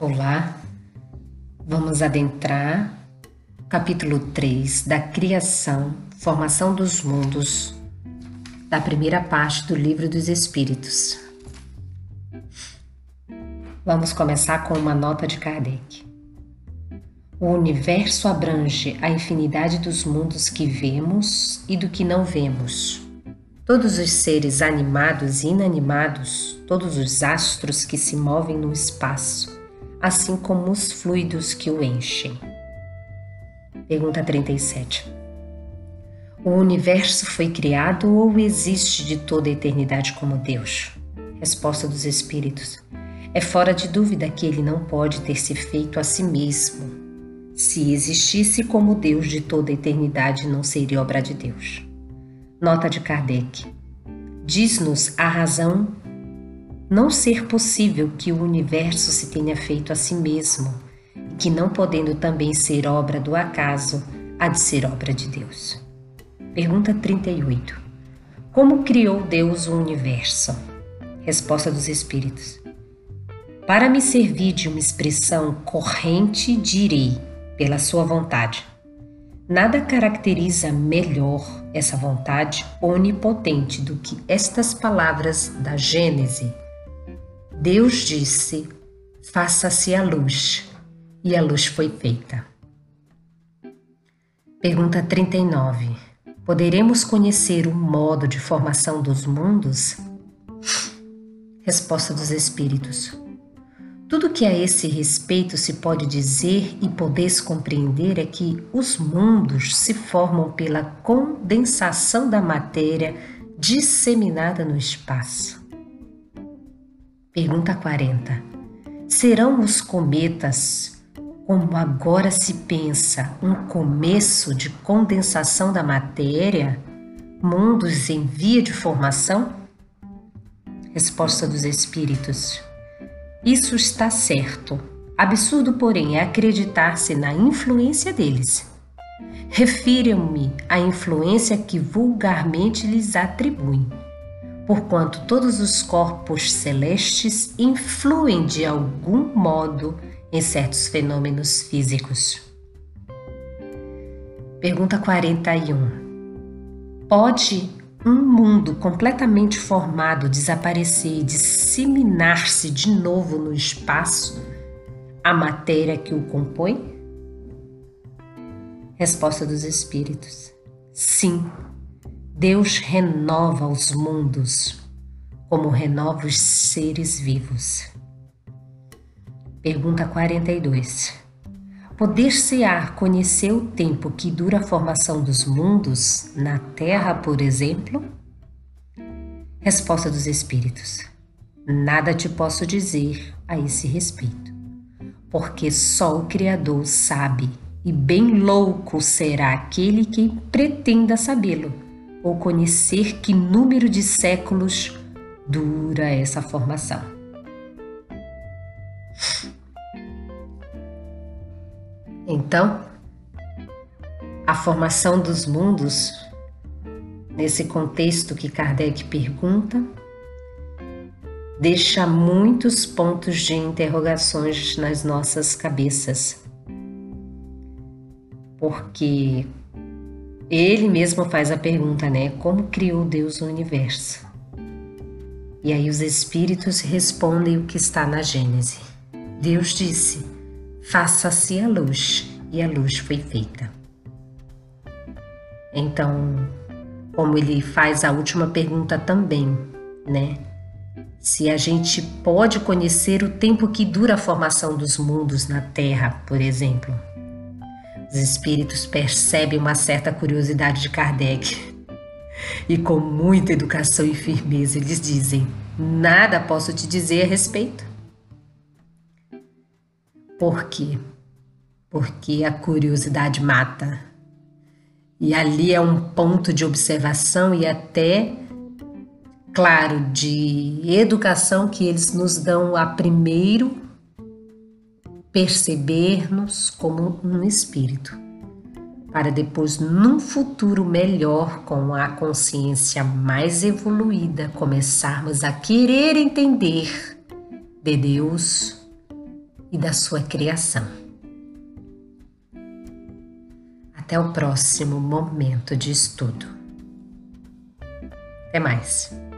Olá, vamos adentrar capítulo 3 da Criação, Formação dos Mundos, da primeira parte do Livro dos Espíritos. Vamos começar com uma nota de Kardec. O universo abrange a infinidade dos mundos que vemos e do que não vemos. Todos os seres animados e inanimados, todos os astros que se movem no espaço, assim como os fluidos que o enchem. Pergunta 37. O universo foi criado ou existe de toda a eternidade como Deus? Resposta dos Espíritos. É fora de dúvida que ele não pode ter se feito a si mesmo. Se existisse como Deus de toda a eternidade, não seria obra de Deus. Nota de Kardec. Diz-nos a razão não ser possível que o universo se tenha feito a si mesmo, e que não podendo também ser obra do acaso, há de ser obra de Deus. Pergunta 38. Como criou Deus o universo? Resposta dos Espíritos. Para me servir de uma expressão corrente, direi, pela sua vontade. Nada caracteriza melhor essa vontade onipotente do que estas palavras da Gênese Deus disse: Faça-se a luz, e a luz foi feita. Pergunta 39. Poderemos conhecer o modo de formação dos mundos? Resposta dos Espíritos. Tudo que a esse respeito se pode dizer e podes compreender é que os mundos se formam pela condensação da matéria disseminada no espaço. Pergunta 40. Serão os cometas, como agora se pensa, um começo de condensação da matéria, mundos em via de formação? Resposta dos Espíritos. Isso está certo. Absurdo, porém, é acreditar-se na influência deles. Refiro-me à influência que vulgarmente lhes atribuem porquanto todos os corpos celestes influem de algum modo em certos fenômenos físicos. Pergunta 41. Pode um mundo completamente formado desaparecer e disseminar-se de novo no espaço a matéria que o compõe? Resposta dos Espíritos: Sim Deus renova os mundos como renova os seres vivos. Pergunta 42. Poder-se-á conhecer o tempo que dura a formação dos mundos na Terra, por exemplo? Resposta dos Espíritos. Nada te posso dizer a esse respeito, porque só o Criador sabe, e bem louco será aquele que pretenda sabê-lo ou conhecer que número de séculos dura essa formação. Então, a formação dos mundos, nesse contexto que Kardec pergunta, deixa muitos pontos de interrogações nas nossas cabeças. Porque ele mesmo faz a pergunta, né? Como criou Deus o universo? E aí os espíritos respondem o que está na Gênese. Deus disse: Faça-se a luz, e a luz foi feita. Então, como ele faz a última pergunta também, né? Se a gente pode conhecer o tempo que dura a formação dos mundos na Terra, por exemplo. Os espíritos percebem uma certa curiosidade de Kardec e, com muita educação e firmeza, eles dizem: Nada posso te dizer a respeito. Por quê? Porque a curiosidade mata. E ali é um ponto de observação e até, claro, de educação que eles nos dão a primeiro perceber-nos como um espírito, para depois, num futuro melhor, com a consciência mais evoluída, começarmos a querer entender de Deus e da sua criação. Até o próximo momento de estudo. Até mais.